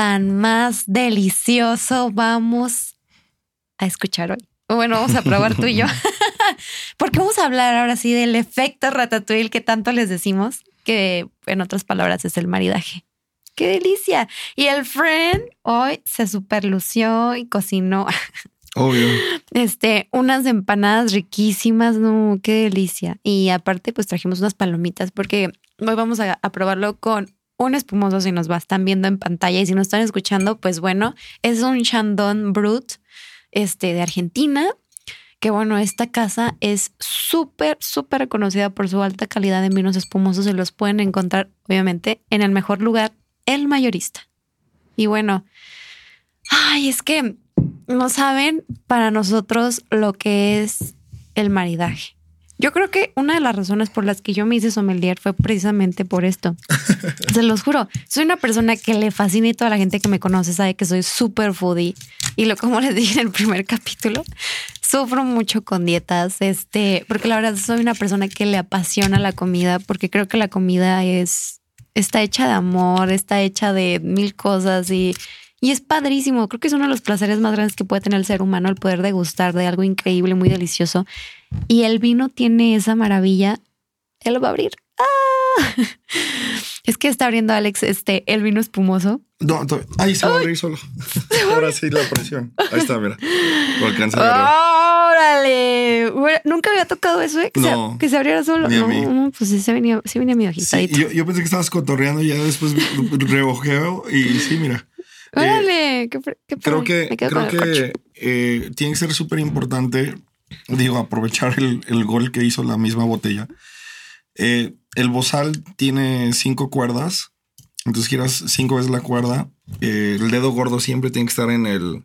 tan más delicioso vamos a escuchar hoy? Bueno, vamos a probar tú y yo. Porque vamos a hablar ahora sí del efecto ratatouille que tanto les decimos, que en otras palabras es el maridaje. ¡Qué delicia! Y el friend hoy se superlució y cocinó Obvio. este, unas empanadas riquísimas, no, qué delicia. Y aparte, pues trajimos unas palomitas porque hoy vamos a, a probarlo con un espumoso si nos va, están viendo en pantalla y si nos están escuchando, pues bueno, es un Chandon Brut este, de Argentina. Que bueno, esta casa es súper, súper reconocida por su alta calidad de vinos espumosos. Se los pueden encontrar, obviamente, en el mejor lugar, el mayorista. Y bueno, ay, es que no saben para nosotros lo que es el maridaje. Yo creo que una de las razones por las que yo me hice sommelier fue precisamente por esto. Se los juro. Soy una persona que le fascina y toda la gente que me conoce sabe que soy súper foodie. Y lo como les dije en el primer capítulo, sufro mucho con dietas, este, porque la verdad soy una persona que le apasiona la comida, porque creo que la comida es, está hecha de amor, está hecha de mil cosas y, y es padrísimo. Creo que es uno de los placeres más grandes que puede tener el ser humano, el poder degustar de algo increíble, muy delicioso. Y el vino tiene esa maravilla. Él lo va a abrir. ¡Ah! Es que está abriendo Alex este el vino espumoso. No, ahí se va a abrir solo. Ahora sí la presión. Ahí está, mira. Lo alcanza a. ¡Órale! Nunca había tocado eso, ¿eh? Que, No, se, que se abriera solo. ni a No, mí. no, pues sí se venía, sí venía mi Sí, hojita. yo, yo pensé que estabas cotorreando y ya después reojeo y sí, mira. Eh, ¡Órale! qué, fre- qué creo que, creo que eh, tiene que ser súper importante, digo, aprovechar el, el gol que hizo la misma botella. Eh, el bozal tiene cinco cuerdas, entonces giras cinco veces la cuerda. Eh, el dedo gordo siempre tiene que estar en el,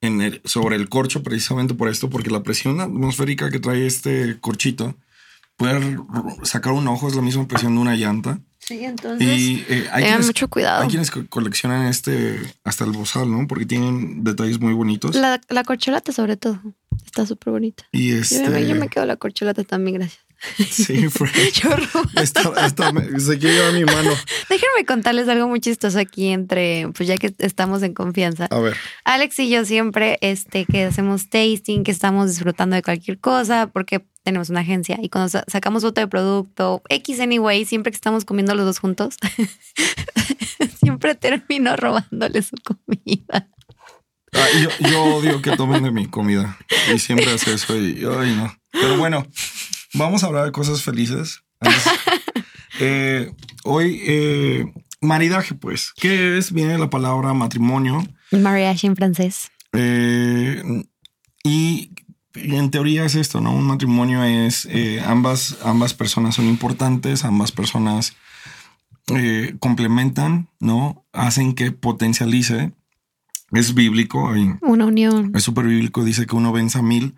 en el, sobre el corcho, precisamente por esto, porque la presión atmosférica que trae este corchito puede r- sacar un ojo, es la misma presión de una llanta. Sí, entonces. Y eh, hay, tengan quienes, mucho cuidado. hay quienes co- coleccionan este hasta el bozal, ¿no? Porque tienen detalles muy bonitos. La, la corcholata, sobre todo. Está súper bonita. y Yo, este. me, yo me quedo la corcholata también, gracias. Sí, robo. Esta, esta me- se quiere llevar mi mano. Déjenme contarles algo muy chistoso aquí entre, pues ya que estamos en confianza. A ver. Alex y yo siempre, este, que hacemos tasting, que estamos disfrutando de cualquier cosa, porque tenemos una agencia y cuando sa- sacamos foto de producto, X anyway, siempre que estamos comiendo los dos juntos, siempre termino robándole su comida. Ah, yo, yo odio que tomen de mi comida. Y siempre hace eso. Y ay, no. Pero bueno, vamos a hablar de cosas felices. Eh, hoy, eh, maridaje, pues. ¿Qué es? Viene la palabra matrimonio. Mariage en francés. Eh, y en teoría es esto, ¿no? Un matrimonio es eh, ambas, ambas personas son importantes, ambas personas complementan, ¿no? Hacen que potencialice. Es bíblico, hay- Una unión. es súper bíblico, dice que uno vence a mil,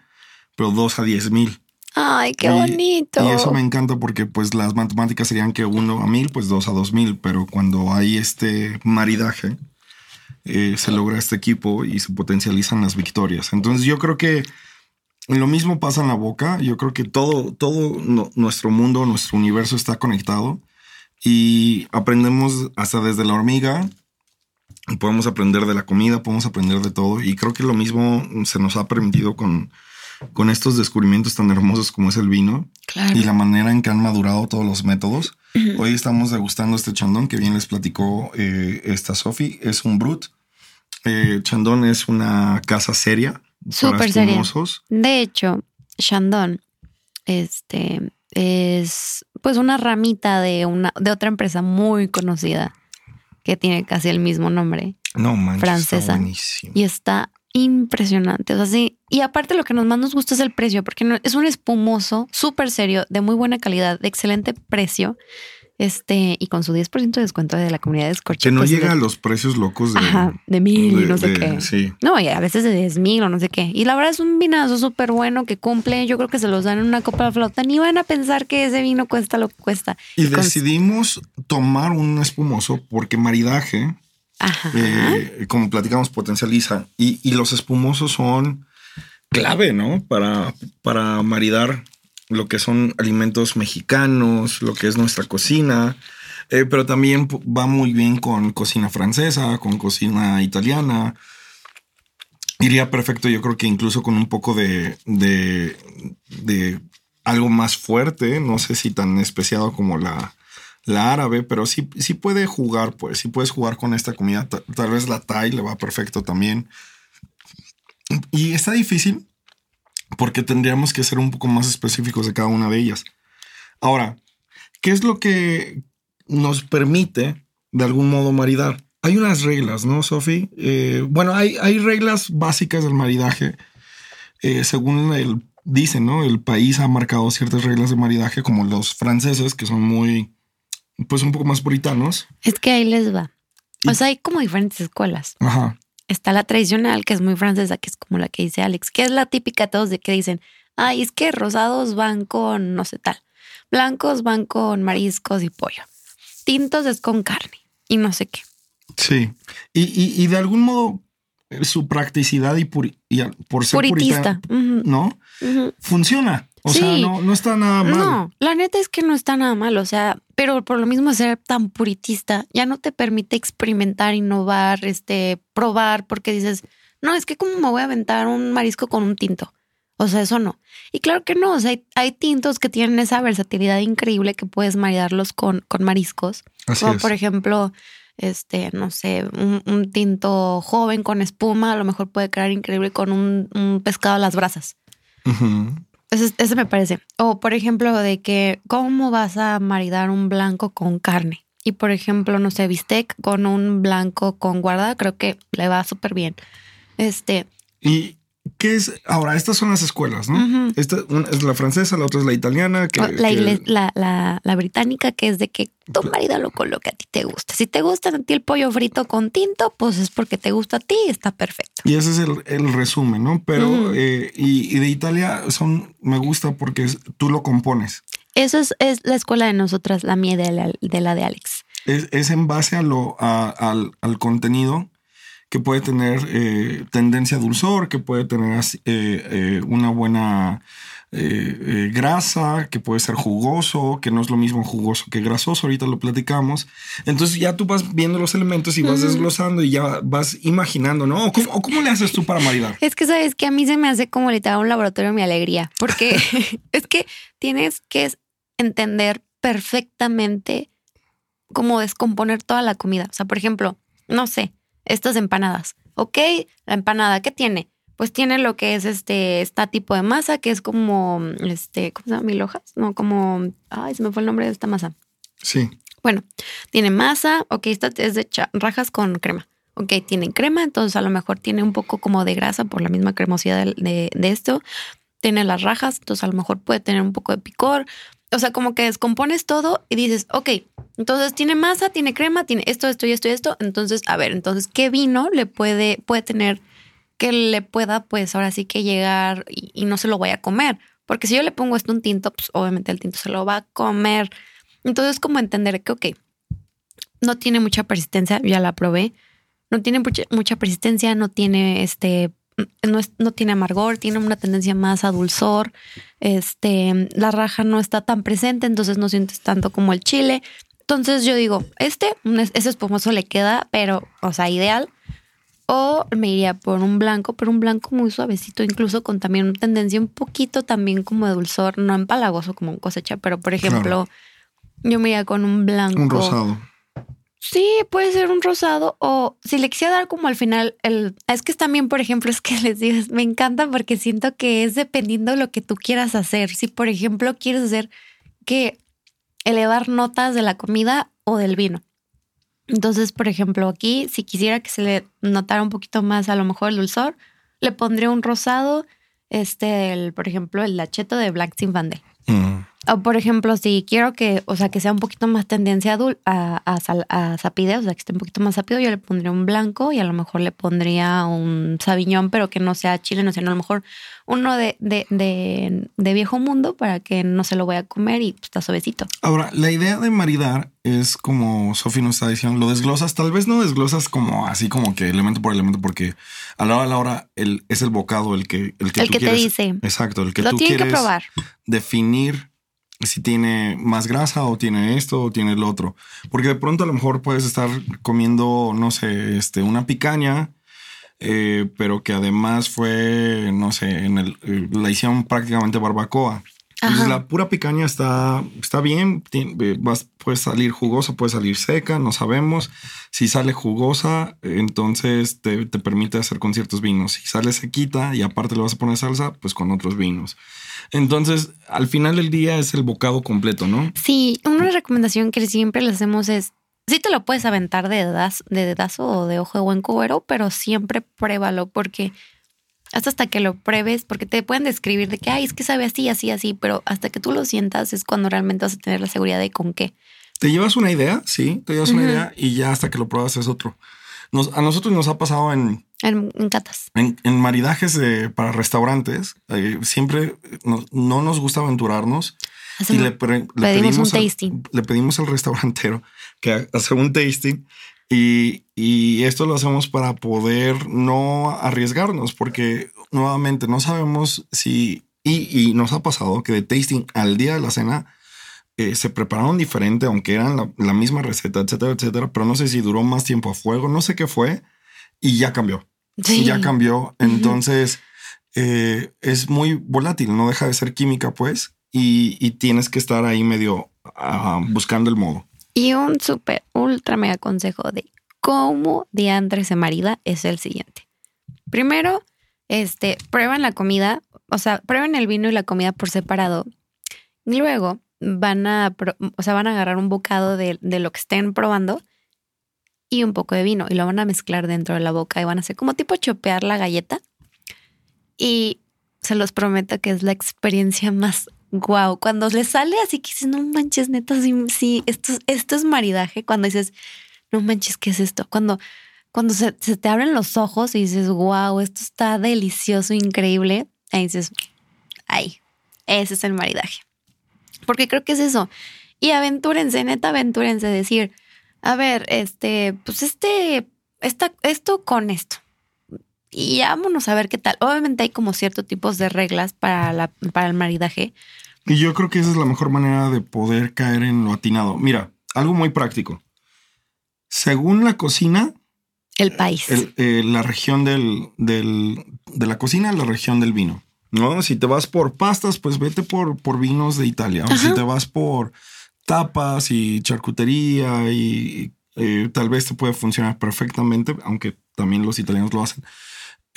pero dos a diez mil. Ay, qué Y- bonito. Y eso me encanta porque pues las matemáticas serían que uno a mil, pues dos a dos mil, pero cuando hay este maridaje, eh, se logra este equipo y se potencializan las victorias. Entonces yo creo que lo mismo pasa en la boca. Yo creo que todo, todo no- nuestro mundo, nuestro universo está conectado y aprendemos hasta desde la hormiga. Podemos aprender de la comida, podemos aprender de todo. Y creo que lo mismo se nos ha permitido con, con estos descubrimientos tan hermosos como es el vino Claro. y la manera en que han madurado todos los métodos. Hoy estamos degustando este chandón que bien les platicó eh, esta Sofi. Es un brut. Eh, chandón es una casa seria. Súper seria. De hecho, Shandon, este, es pues una ramita de una de otra empresa muy conocida que tiene casi el mismo nombre No manches, Francesa. Está y está impresionante. O sea, sí. Y aparte lo que nos más nos gusta es el precio, porque no- es un espumoso súper serio, de muy buena calidad, de excelente precio. Este, y con su 10% de descuento de la comunidad de Scorch. Que no pues, llega de- a los precios locos de, Ajá, de mil y no sé qué. Sí. No, y a veces de 10 mil o no sé qué. Y la verdad es un vinazo súper bueno que cumple. Yo creo que se los dan en una copa de flauta. Ni van a pensar que ese vino cuesta lo que cuesta. Y decidimos tomar un espumoso porque maridaje, Eh, como platicamos, potencializa. Y, los espumosos son clave, ¿no? Para, para maridar lo que son alimentos mexicanos, lo que es nuestra cocina. eh, pero también va muy bien con cocina francesa, con cocina italiana. Iría perfecto, yo creo que incluso con un poco de, de, de algo más fuerte, no sé si tan especiado como la, la árabe, pero sí, sí puede jugar, pues, sí puedes jugar con esta comida. Ta- Tal vez la Thai le va perfecto también. Y está difícil porque tendríamos que ser un poco más específicos de cada una de ellas. Ahora, ¿qué es lo que nos permite de algún modo maridar? Hay unas reglas, ¿no, Sofi? Eh, bueno, hay, hay reglas básicas del maridaje. Eh, según el, dicen, ¿no? El país ha marcado ciertas reglas de maridaje, como los franceses, que son muy, pues un poco más puritanos. Es que ahí les va. Y- O sea, hay como diferentes escuelas. Ajá. Está la tradicional, que es muy francesa, que es como la que dice Alex, que es la típica de todos de que dicen, ay, es que rosados van con no sé tal, blancos van con mariscos y pollo, tintos es con carne y no sé qué. Sí. Y, y, y de algún modo, eh, su practicidad y, puri- y al- por ser Puritista. ¿no? Funciona. O Sí. sea, no, no está nada mal. No, la neta es que no está nada mal, o sea, pero por lo mismo ser tan puritista ya no te permite experimentar, innovar, este, probar, porque dices, no, es que como me voy a aventar un marisco con un tinto. O sea, eso no. Y claro que no, o sea, hay, hay tintos que tienen esa versatilidad increíble que puedes maridarlos con, con mariscos. Así Como es. por ejemplo, este, no sé, un, un tinto joven con espuma, a lo mejor puede quedar increíble con un, un pescado a las brasas. Ese me parece. O por ejemplo, de que cómo vas a maridar un blanco con carne. Y por ejemplo, no sé, bistec con un blanco con guarda, creo que le va súper bien. Este, ¿Y qué es? Ahora, estas son las escuelas, ¿no? Esta una es la francesa, la otra es la italiana. Que, la, que- la, la, la británica, que es de que marídalo con lo que a ti te gusta. Si te gusta a ti el pollo frito con tinto, pues es porque te gusta a ti y está perfecto. Y ese es el, el resumen, ¿no? Pero, eh, y, y de Italia son, me gusta porque es- tú lo compones. Eso es, es la escuela de nosotras, la mía de la de, Alex. Es, es en base a lo, a- al, al contenido que puede tener eh, tendencia a dulzor, que puede tener eh, eh, una buena grasa, que puede ser jugoso, que no es lo mismo jugoso que grasoso, ahorita lo platicamos. Entonces ya tú vas viendo los elementos y vas desglosando y ya vas imaginando, ¿no? ¿O ¿Cómo, o cómo le haces tú para maridar? Es que sabes que a mí se me hace como literal un laboratorio mi alegría, porque es que tienes que entender perfectamente cómo descomponer toda la comida. O sea, por ejemplo, no sé, estas empanadas. Ok, la empanada, ¿qué tiene? Pues tiene lo que es este, esta tipo de masa, que es como, este, ¿cómo se llama? Mil hojas. No, como, ay, se me fue el nombre de esta masa. Sí. Bueno, tiene masa, ok, esta es de rajas con crema. Ok, tiene crema, entonces a lo mejor tiene un poco como de grasa por la misma cremosidad del- de, de esto. Tiene las rajas, entonces a lo mejor puede tener un poco de picor. O sea, como que descompones todo y dices, ok, entonces tiene masa, tiene crema, tiene esto, esto y esto y esto. Entonces, a ver, entonces, ¿qué vino le puede, puede tener que le pueda, pues ahora sí que llegar y, no se lo vaya a comer? Porque si yo le pongo esto un tinto, pues obviamente el tinto se lo va a comer. Entonces, como entender que, ok, no tiene mucha persistencia, ya la probé, no tiene mucha persistencia, no tiene este, no, es- no tiene amargor, tiene una tendencia más a dulzor, este, la raja no está tan presente, entonces no sientes tanto como el chile. Entonces yo digo, este, ese espumoso le queda, pero, o sea, ideal. O me iría por un blanco, pero un blanco muy suavecito, incluso con también una tendencia un poquito también como de dulzor, no empalagoso como un cosecha, pero por ejemplo, yo me iría con un blanco. Un rosado. Sí, puede ser un rosado o si le quisiera dar como al final el... Es que también, por ejemplo, es que les digo, me encanta porque siento que es dependiendo de lo que tú quieras hacer. Si, por ejemplo, quieres hacer que elevar notas de la comida o del vino. Entonces, por ejemplo, aquí, si quisiera que se le notara un poquito más a lo mejor el dulzor, le pondría un rosado, este, el, por ejemplo, el lacheto de Black Zinfandel. Mm. O por ejemplo, si quiero que, o sea, que sea un poquito más tendencia adul- a, a, sal- a sapide, o sea, que esté un poquito más sápido, yo le pondría un blanco y a lo mejor le pondría un sabiñón, pero que no sea chileno, sino a lo mejor uno de, de, de, de viejo mundo para que no se lo voy a comer y pues, está suavecito. Ahora, la idea de maridar es como Sofi nos está diciendo, lo desglosas, tal vez no desglosas como así como que elemento por elemento, porque a la hora de la hora el, es el bocado el que el que, El tú que te dice. Exacto, el que lo tú que probar. definir si tiene más grasa o tiene esto o tiene el otro. Porque de pronto a lo mejor puedes estar comiendo, no sé, este, una picaña, eh, pero que además fue, no sé, en el, eh, la hicieron prácticamente barbacoa. Entonces la pura picaña está, está bien, eh, vas- puede salir jugosa, puede salir seca, no sabemos. Si sale jugosa, entonces te, te permite hacer con ciertos vinos. Si sale sequita y aparte le vas a poner salsa, pues con otros vinos. Entonces, al final del día es el bocado completo, ¿no? Sí, una recomendación que siempre le hacemos es, sí te lo puedes aventar de dedazo, de dedazo o de ojo de buen cubero, pero siempre pruébalo porque hasta hasta que lo pruebes, porque te pueden describir de que, ay, es que sabe así, así, así, pero hasta que tú lo sientas es cuando realmente vas a tener la seguridad de con qué. Te llevas una idea, sí, te llevas una idea y ya hasta que lo pruebas es otro. Nos- a nosotros nos ha pasado en, En, en catas. en, en maridajes de- para restaurantes. eh, siempre nos- no nos gusta aventurarnos y Hacemos- le, pre- le pedimos un al- tasting. le pedimos al restaurantero que ha- hace un tasting y, y esto lo hacemos para poder no arriesgarnos porque nuevamente no sabemos si y, y nos ha pasado que de tasting al día de la cena eh, se prepararon diferente aunque eran la, la misma receta etcétera etcétera pero no sé si duró más tiempo a fuego no sé qué fue y ya cambió Sí. ya cambió. Entonces eh, es muy volátil, no deja de ser química, pues, y, y tienes que estar ahí medio ah, buscando el modo. Y un súper, ultra mega consejo de cómo diantre se marida es el siguiente. Primero, este, prueban la comida, o sea, prueben el vino y la comida por separado. Luego van a, o sea, van a agarrar un bocado de, de lo que estén probando y un poco de vino y lo van a mezclar dentro de la boca y van a hacer como tipo chopear la galleta. Y se los prometo que es la experiencia más guau. Cuando le sale así que dices, no manches, neta, sí, sí, esto, esto es maridaje. Cuando dices, no manches, ¿qué es esto? Cuando, cuando se, te abren los ojos y dices, wow, esto está delicioso, increíble. Ahí dices, ay, ese es el maridaje. Porque creo que es eso. Y aventúrense, neta, aventúrense, decir, a ver, este, pues este, esta, esto con esto. Y vámonos a ver qué tal. Obviamente hay como ciertos tipos de reglas para, la, para el maridaje. Y yo creo que esa es la mejor manera de poder caer en lo atinado. Mira, algo muy práctico. Según la cocina, El país. el- eh, la región del, del- de la cocina, la región del vino. ¿no? Si te vas por pastas, pues vete por, por vinos de Italia. O si te vas por tapas y charcutería y eh, tal vez te puede funcionar perfectamente, aunque también los italianos lo hacen.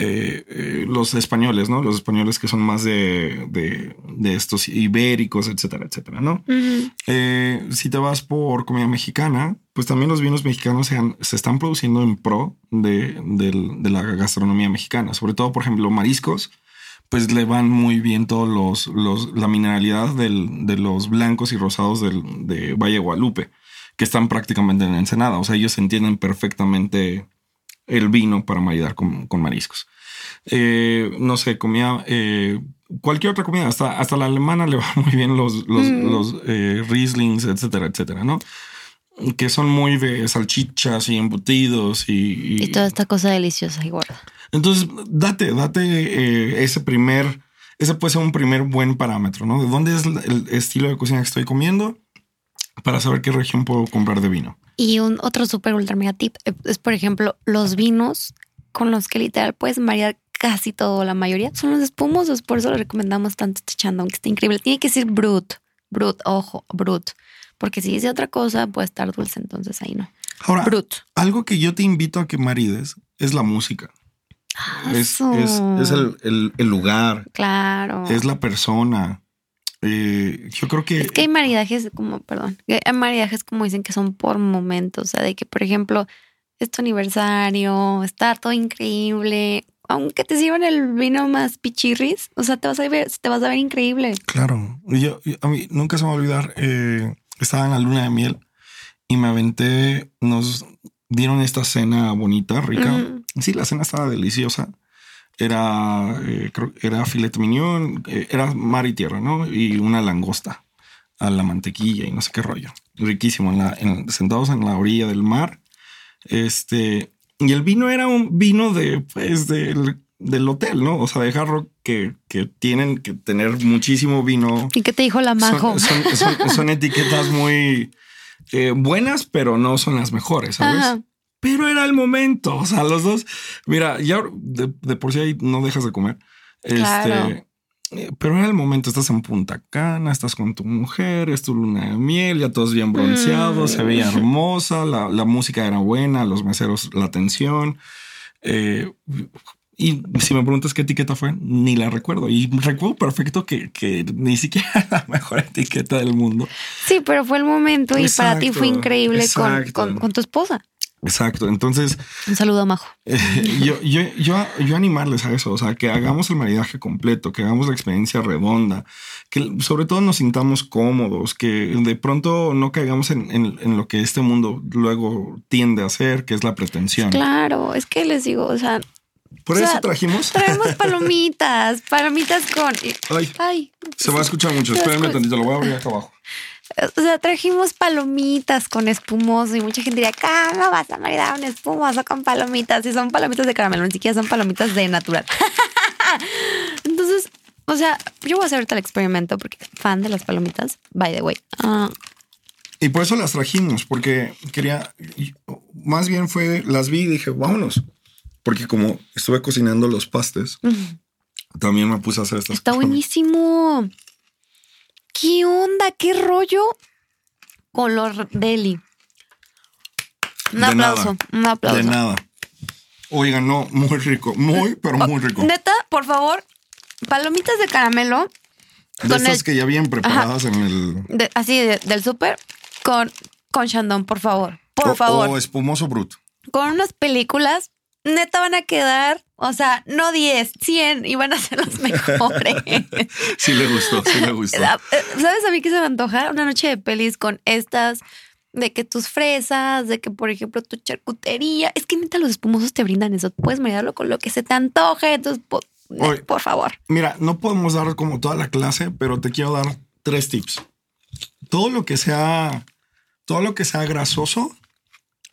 Eh, eh, los españoles, ¿no? Los españoles que son más de, de, de estos ibéricos, etcétera, etcétera, ¿no? Eh, si te vas por comida mexicana, pues también los vinos mexicanos se, han- se están produciendo en pro de, de la gastronomía mexicana. Sobre todo, por ejemplo, mariscos, pues le van muy bien todos los, los la mineralidad del- de los blancos y rosados del, de Valle Guadalupe, que están prácticamente en Ensenada. O sea, ellos entienden perfectamente el vino para maridar con, con mariscos. Eh, no sé, comida, eh, cualquier otra comida, hasta, hasta la alemana le va muy bien los, los, Mm. los eh, Rieslings, etcétera, etcétera, ¿no? Que son muy de salchichas y embutidos y, y- Y toda esta cosa deliciosa y gorda. entonces date, date ese primer, ese puede ser un primer buen parámetro, ¿no? De dónde es el estilo de cocina que estoy comiendo para saber qué región puedo comprar de vino. Y un otro súper ultra mega tip eh, es, por ejemplo, los vinos con los que literal puedes marear casi todo, la mayoría son los espumosos. Por eso le recomendamos tanto este chandon, que está increíble. Tiene que ser brut, brut, ojo, brut. Porque si dice otra cosa, puede estar dulce, entonces ahí no. Ahora, Brut. algo que yo te invito a que marides es la música. Es, Eso. es, es el, el- el lugar, Claro. es la persona. Eh, yo creo que, Es que hay maridajes como, perdón, hay maridajes como dicen que son por momentos, o sea, de que, por ejemplo, es tu aniversario, está todo increíble, aunque te sirvan el vino más pichirris, o sea, te vas a ver, te vas a ver increíble. Claro. Y yo, y a mí nunca se me va a olvidar. eh, estaba en la luna de miel y me aventé. Nos dieron esta cena bonita, rica. Sí, la cena estaba deliciosa. Era, eh, creo, era filete mignon, eh, era mar y tierra, ¿no? Y una langosta a la mantequilla y no sé qué rollo. Riquísimo, en la, en- sentados en la orilla del mar. Este, y el vino era un vino de, pues, del, del hotel, ¿no? O sea, de jarro que, que tienen que tener muchísimo vino. ¿Y qué te dijo la majo? Son, son- son- son etiquetas muy eh, buenas, pero no son las mejores, ¿sabes? Ajá. Pero era el momento. O sea, los dos, mira, ya de, de por sí ahí no dejas de comer. Claro. Este, eh, pero era el momento. Estás en Punta Cana, estás con tu mujer, es tu luna de miel, ya todos bien bronceados, Mm. se veía hermosa, la, la música era buena, los meseros, la atención. Eh, y si me preguntas qué etiqueta fue, ni la recuerdo. Y recuerdo perfecto que, que ni siquiera era la mejor etiqueta del mundo. Sí, pero fue el momento y para ti fue increíble con, con tu esposa. Exacto. Entonces, Un saludo a Majo. Eh, yo, yo, yo, yo animarles a eso, o sea, que hagamos el maridaje completo, que hagamos la experiencia redonda, que sobre todo nos sintamos cómodos, que de pronto no caigamos en, en- en lo que este mundo luego tiende a hacer, que es la pretensión. Claro, es que les digo, o sea, Por o sea, eso trajimos. traemos palomitas, palomitas con. Ay, Ay, se va a escuchar mucho. Espérenme tantito, lo voy a abrir acá abajo. O sea, trajimos palomitas con espumoso y mucha gente diría, ¿cómo vas a maridar un espumoso con palomitas? Y son palomitas de caramelo, ni siquiera son palomitas de natural. Entonces, o sea, yo voy a hacer ahorita el experimento porque fan de las palomitas, by the way. Ah, Y por eso las trajimos, porque quería, más bien fue, las vi y dije, vámonos. Porque como estuve cocinando los pastes, también me puse a hacer estas está cosas. buenísimo. ¿Qué onda? ¿Qué rollo? Color deli. Un De aplauso, nada. un aplauso. De nada. Oigan, no, muy rico, muy, pero muy rico. Neta, por favor, palomitas de caramelo De el- que ya bien preparadas en el. de- así de- del súper con, con Shandong, por favor. Por o- favor. O espumoso brut. Con unas películas, neta van a quedar, o sea, no 10, 100 y van a ser las mejores. Sí le gustó, sí le gustó. Eh, ¿Sabes a mí qué se me antoja? Una noche de pelis con estas, de que tus fresas, de que, por ejemplo, tu charcutería. Es que neta los espumosos te brindan eso. Puedes maridarlo con lo que se te antoje. Entonces, po- Oye. por favor. Mira, no podemos dar como toda la clase, pero te quiero dar tres tips. Todo lo que sea, todo lo que sea grasoso,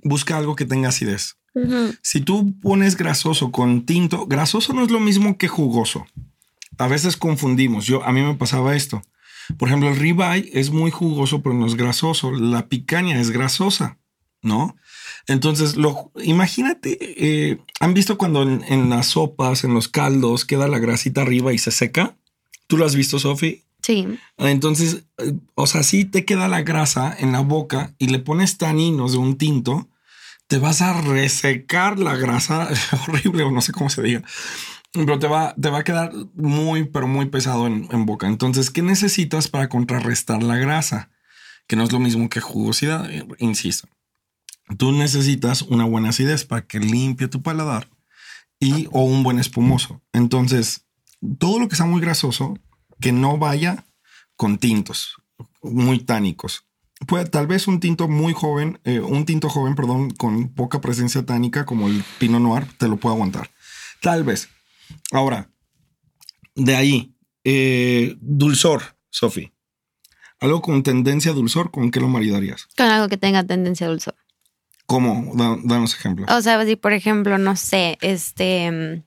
busca algo que tenga acidez. Si tú pones grasoso con tinto, grasoso no es lo mismo que jugoso. A veces confundimos. Yo a mí me pasaba esto. Por ejemplo, el ribeye es muy jugoso, pero no es grasoso. La picaña es grasosa, ¿no? Entonces, lo, imagínate, eh, ¿han visto cuando en, en las sopas, en los caldos, queda la grasita arriba y se seca? ¿Tú lo has visto, Sofi? Sí. Entonces, eh, o sea, si te queda la grasa en la boca y le pones taninos de un tinto, te vas a resecar la grasa horrible o no sé cómo se diga. Pero te va, te va a quedar muy, pero muy pesado en, boca. Entonces, ¿qué necesitas para contrarrestar la grasa? Que no es lo mismo que jugosidad, eh, insisto. Tú necesitas una buena acidez para que limpie tu paladar y o un buen espumoso. Entonces, todo lo que sea muy grasoso, que no vaya con tintos muy tánicos. Puede, tal vez un tinto muy joven, eh, un tinto joven, perdón, con poca presencia tánica como el Pinot Noir, te lo puede aguantar. Tal vez. Ahora, de ahí, eh, dulzor, Sofi. Algo con tendencia a dulzor, ¿con qué lo maridarías? Con algo que tenga tendencia a dulzor. ¿Cómo? Da- danos ejemplo. O sea, si por ejemplo, no sé, este. mm,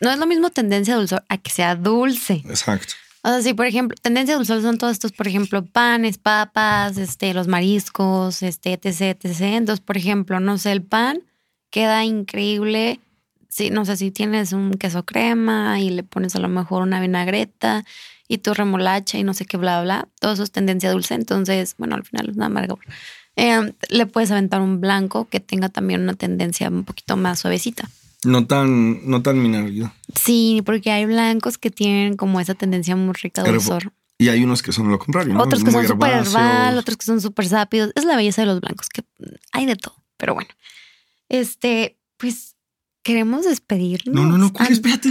No es lo mismo tendencia a dulzor a que sea dulce. Exacto. O sea, si por ejemplo, tendencia a dulzor son todos estos, por ejemplo, panes, papas, este, los mariscos, este, etc, etc. Entonces, por ejemplo, no sé, el pan queda increíble. Si, no sé, si tienes un queso crema y le pones a lo mejor una vinagreta y tu remolacha y no sé qué, bla, bla. Todo eso es tendencia dulce. Entonces, bueno, al final es una amarga. Eh, le puedes aventar un blanco que tenga también una tendencia un poquito más suavecita. No tan, no tan mineralidad. Sí, porque hay blancos que tienen como esa tendencia muy rica dulzor. Y hay unos que son lo contrario, ¿no? Otros que Muy son súper herbal, otros que son súper sápidos. Es la belleza de los blancos, que hay de todo. Pero bueno, este, pues, queremos despedirnos. No, no, no, ¿cuál? Espérate.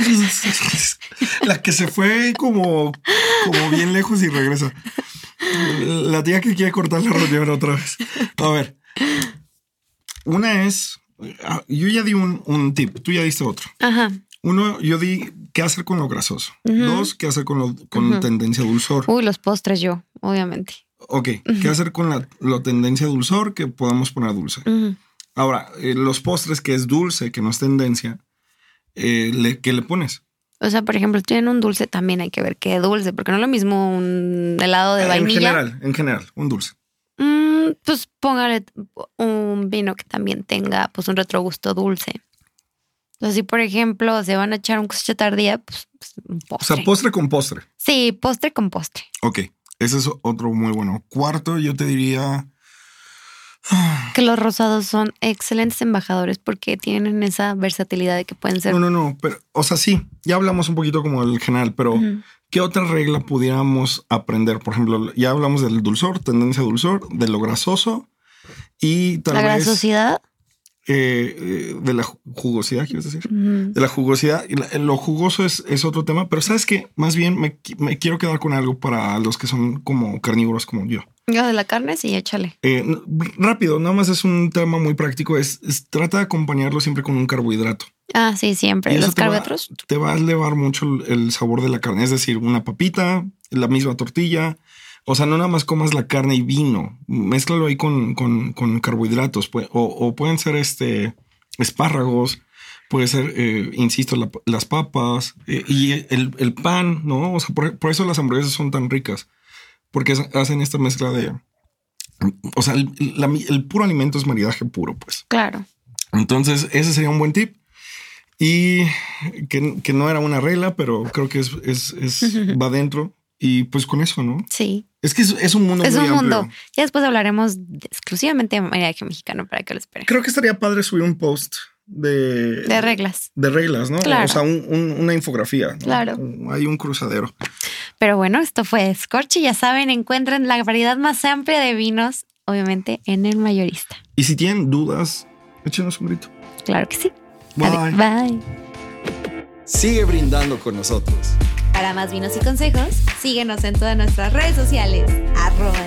La que se fue como, como bien lejos y regresa. La tía que quiere cortar la reunión otra vez. A ver. Una es. Ah, Yo ya di un, un tip, tú ya diste otro. Ajá. Uno, yo di qué hacer con lo grasoso. Dos, qué hacer con, lo, con tendencia dulzor. Uy, los postres yo, obviamente. Ok, qué hacer con la, la tendencia dulzor que podamos poner dulce. Ahora, eh, los postres que es dulce, que no es tendencia, eh, le- ¿qué le pones? O sea, por ejemplo, tienen un dulce, también hay que ver qué dulce, porque no es lo mismo un helado de en vainilla. general, en general, un dulce. Pues póngale un vino que también tenga pues un retrogusto dulce. Entonces, si por ejemplo se van a echar un cosecha tardía, pues, pues, un O postre. sea, postre con postre. sí, postre con postre. Ok, ese es otro muy bueno. Cuarto, yo te diría. Que los rosados son excelentes embajadores porque tienen esa versatilidad de que pueden ser. No, no, no, pero, o sea, sí, ya hablamos un poquito como el general, pero. ¿qué otra regla pudiéramos aprender? Por ejemplo, ya hablamos del dulzor, tendencia dulzor, de lo grasoso y tal La vez grasosidad. Eh, de la ju- jugosidad, ¿quieres decir? De la jugosidad. Lo jugoso es, es otro tema, pero sabes que más bien me, qui- me quiero quedar con algo para los que son como carnívoros como yo. Yo de la carne, sí, échale. Eh, rápido, nada más es un tema muy práctico. Es, es- trata de acompañarlo siempre con un carbohidrato. Ah, sí, siempre. Y Los te va- carbohidratos. Te va a elevar mucho el, el sabor de la carne. Es decir, una papita, la misma tortilla. O sea, no nada más comas la carne y vino. Mézclalo ahí con, con, con carbohidratos. o, o pueden ser este espárragos. Puede ser, eh, insisto, la- las papas eh, y el, el pan, ¿no? O sea, por, por eso las hamburguesas son tan ricas. Porque hacen esta mezcla de... O sea, el, la- el puro alimento es maridaje puro, pues. Claro. Entonces, ese sería un buen tip. Y que, que no era una regla, pero creo que es, es, es- va dentro. Y pues con eso, ¿no? Sí. Es que es, es un mundo es muy un mundo. Ya después hablaremos de- exclusivamente de maridaje mexicano para que lo esperen. Creo que estaría padre subir un post de, De reglas. de reglas, ¿no? Claro. O sea, un- un- una infografía. ¿no? Claro. Hay un cruzadero. Pero bueno, esto fue Scorch y ya saben, encuentran la variedad más amplia de vinos, obviamente, en el mayorista. Y si tienen dudas, échenos un grito. Claro que sí. Bye. Bye. Sigue brindando con nosotros. Para más vinos y consejos, síguenos en todas nuestras redes sociales, arroba.